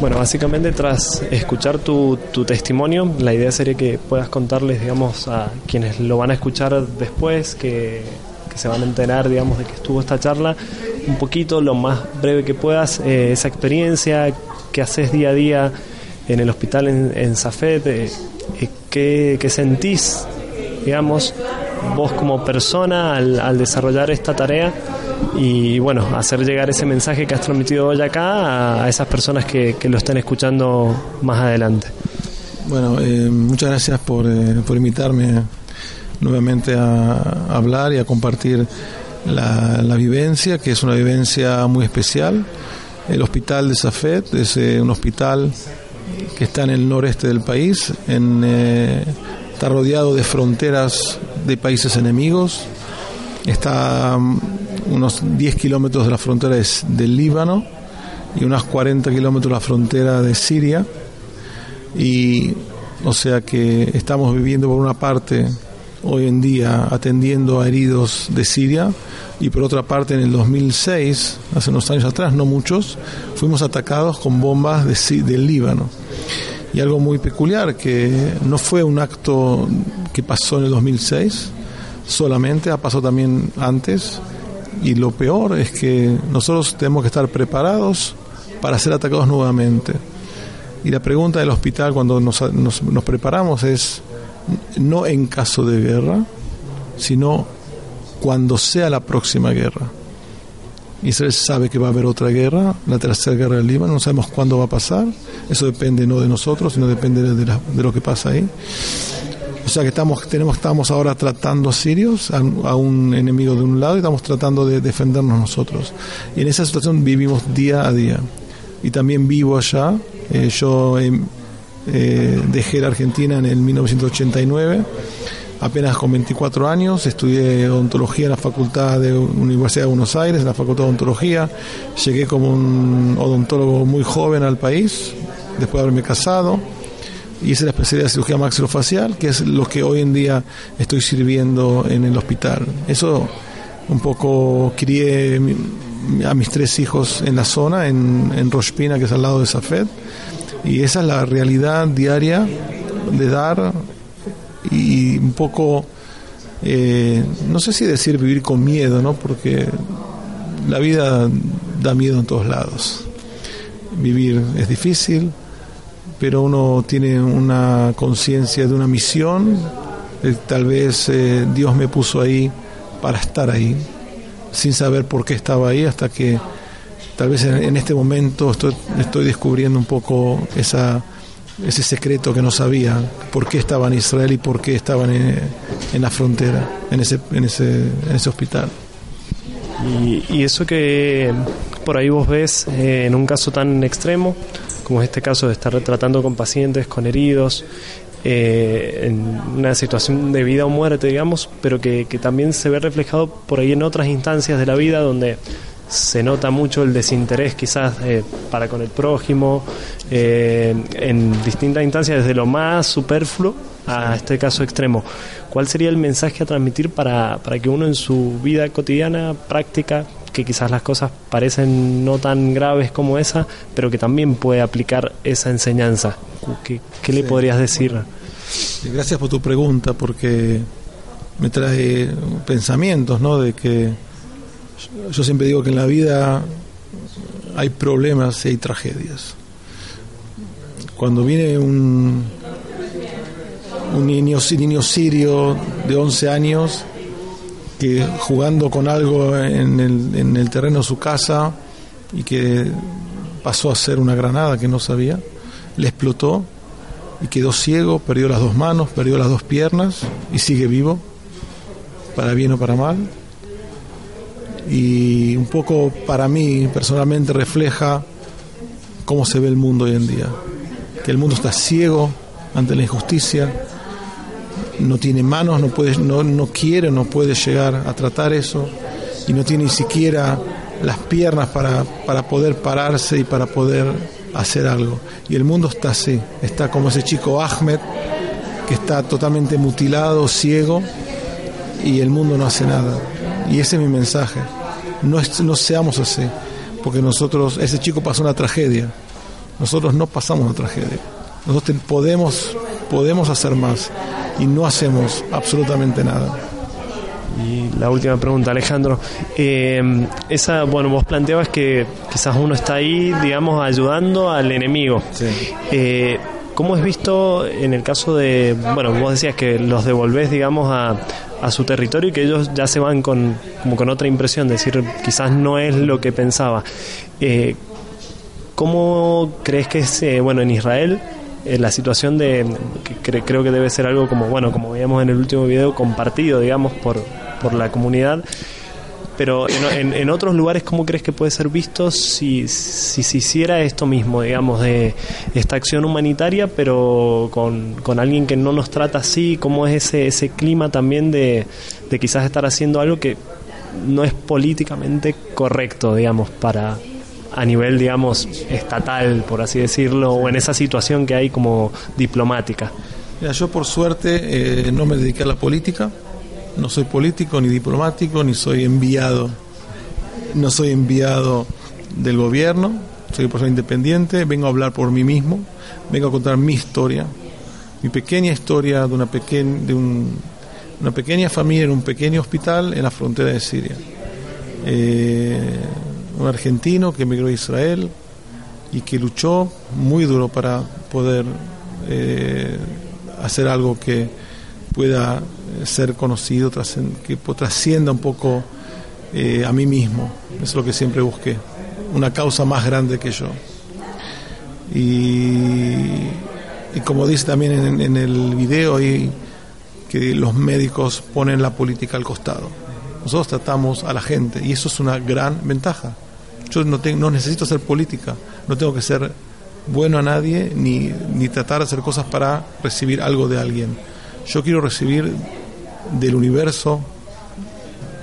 Bueno, básicamente tras escuchar tu, tu, testimonio, la idea sería que puedas contarles, digamos, a quienes lo van a escuchar después, que, que se van a enterar, digamos, de que estuvo esta charla, un poquito, lo más breve que puedas, eh, esa experiencia que haces día a día en el hospital en, en Zafet, eh, eh, ¿qué, ¿qué, sentís, digamos, vos como persona al, al desarrollar esta tarea y bueno, hacer llegar ese mensaje que has transmitido hoy acá a, esas personas que, lo estén escuchando más adelante. Bueno, eh, muchas gracias por, eh, por, invitarme nuevamente a hablar y a compartir la, vivencia, que es una vivencia muy especial. El hospital de Safed es eh, un hospital que está en el noreste del país, está rodeado de fronteras de países enemigos, está unos 10 kilómetros de la frontera del Líbano y unos 40 kilómetros de la frontera de Siria. Y o sea que estamos viviendo por una parte hoy en día atendiendo a heridos de Siria y por otra parte en el 2006, hace unos años atrás, no muchos, fuimos atacados con bombas de, del Líbano. Y algo muy peculiar, que no fue un acto que pasó en el 2006 solamente, ha pasado también antes, y lo peor es que nosotros tenemos que estar preparados para ser atacados nuevamente. Y la pregunta del hospital cuando nos, nos, nos preparamos es no en caso de guerra, sino cuando sea la próxima guerra. Israel sabe que va a haber otra guerra, la tercera guerra del Líbano, no sabemos cuándo va a pasar, eso depende no de nosotros, sino depende de, la, de lo que pasa ahí. O sea que estamos, tenemos, estamos ahora tratando a sirios, a, a, un enemigo de un lado, y estamos tratando de defendernos nosotros. Y en esa situación vivimos día a día. Y también vivo allá. Eh, yo eh, eh, dejé la Argentina en el 1989, apenas con 24 años. Estudié odontología en la Facultad de Universidad de Buenos Aires, en la Facultad de Odontología. Llegué como un odontólogo muy joven al país, después de haberme casado hice la especialidad de cirugía maxilofacial, que es lo que hoy en día estoy sirviendo en el hospital. Eso un poco crié a mis tres hijos en la zona, en, en Rospina, que es al lado de Safed, y esa es la realidad diaria de dar y un poco, eh, no sé si decir vivir con miedo, ¿no? Porque la vida da miedo en todos lados. Vivir es difícil, pero uno tiene una conciencia de una misión, eh, tal vez eh, Dios me puso ahí para estar ahí, sin saber por qué estaba ahí, hasta que tal vez en, en este momento estoy, estoy, descubriendo un poco esa, ese secreto que no sabía, por qué estaba en Israel y por qué estaban en, la frontera, en ese, en ese, en ese hospital. Y, y, eso que por ahí vos ves eh, en un caso tan extremo, como es este caso de estar tratando con pacientes, con heridos, eh, en una situación de vida o muerte, digamos, pero que, que, también se ve reflejado por ahí en otras instancias de la vida donde se nota mucho el desinterés quizás eh, para con el prójimo, eh, en distintas instancias, desde lo más superfluo a este caso extremo. ¿Cuál sería el mensaje a transmitir para, para que uno en su vida cotidiana, práctica, que quizás las cosas parecen no tan graves como esa, pero que también puede aplicar esa enseñanza. ¿Qué, qué le sí. podrías decir? Gracias por tu pregunta, porque me trae pensamientos, ¿no? De que yo siempre digo que en la vida hay problemas y hay tragedias. Cuando viene un, un niño, niño sirio de 11 años que jugando con algo en el, en el terreno de su casa y que pasó a ser una granada que no sabía, le explotó y quedó ciego, perdió las dos manos, perdió las dos piernas y sigue vivo, para bien o para mal. Y un poco para mí personalmente refleja cómo se ve el mundo hoy en día. Que el mundo está ciego ante la injusticia, no tiene manos, no, puede, no, no quiere, no puede llegar a tratar eso y no tiene ni siquiera las piernas para, para poder pararse y para poder hacer algo. Y el mundo está así, está como ese chico Ahmed, que está totalmente mutilado, ciego, y el mundo no hace nada. Y ese es mi mensaje. No, no seamos así, porque nosotros, ese chico pasó una tragedia, nosotros no pasamos una tragedia. Nosotros podemos, podemos hacer más y no hacemos absolutamente nada. Y la última pregunta, Alejandro. Eh, esa, bueno, vos planteabas que quizás uno está ahí, digamos, ayudando al enemigo. Eh, ¿Cómo es visto en el caso de, bueno, vos decías que los devolvés, digamos, a, a su territorio y que ellos ya se van con, como con otra impresión, decir, quizás no es lo que pensaba. Eh, ¿Cómo crees que es, bueno, en Israel eh, la situación de, que creo que debe ser algo como, bueno, como veíamos en el último video, compartido, digamos, por, por la comunidad? Pero en, en, otros lugares, ¿cómo crees que puede ser visto si, si se hiciera esto mismo, digamos, de esta acción humanitaria, pero con, con alguien que no nos trata así? ¿Cómo es ese, ese clima también de, de quizás estar haciendo algo que no es políticamente correcto, digamos, para a nivel, digamos, estatal, por así decirlo, o en esa situación que hay como diplomática? Mira, yo por suerte eh, no me dediqué a la política no soy político ni diplomático, ni soy enviado, no soy enviado del gobierno, soy persona independiente, vengo a hablar por mí mismo, vengo a contar mi historia, mi pequeña historia de una, pequeña, de una pequeña familia en un pequeño hospital en la frontera de Siria. Eh, un argentino que emigró a Israel y que luchó muy duro para poder eh, hacer algo que pueda ser conocido, que trascienda un poco eh, a mí mismo. Es lo que siempre busqué, una causa más grande que yo. Y, como dice también en, el video, y que los médicos ponen la política al costado. Nosotros tratamos a la gente y eso es una gran ventaja. Yo no, tengo, no necesito hacer política, no tengo que ser bueno a nadie ni, ni tratar de hacer cosas para recibir algo de alguien. Yo quiero recibir del universo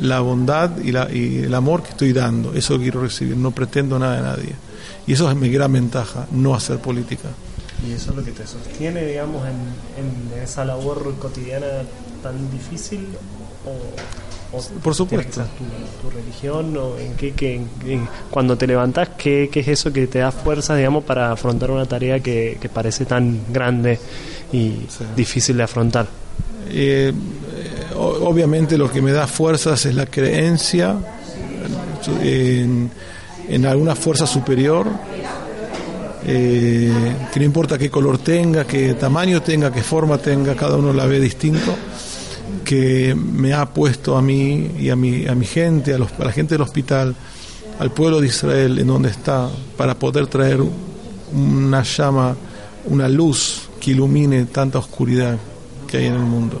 la bondad y, la, y el amor que estoy dando. Eso quiero recibir, no pretendo nada de nadie. Y eso es mi gran ventaja, no hacer política. ¿Y eso es lo que te sostiene, digamos, en, esa labor cotidiana tan difícil? O, Por supuesto. Tu, religión o en qué, cuando te levantas, ¿qué, ¿qué, es eso que te da fuerza, digamos, para afrontar una tarea que, que parece tan grande y difícil de afrontar? Eh, obviamente lo que me da fuerzas es la creencia en, alguna fuerza superior, eh, que no importa qué color tenga, qué tamaño tenga, qué forma tenga, cada uno la ve distinto, que me ha puesto a mí y a mi, a mi gente, a, a la gente del hospital, al pueblo de Israel en donde está, para poder traer una llama, una luz que ilumine tanta oscuridad que hay en el mundo.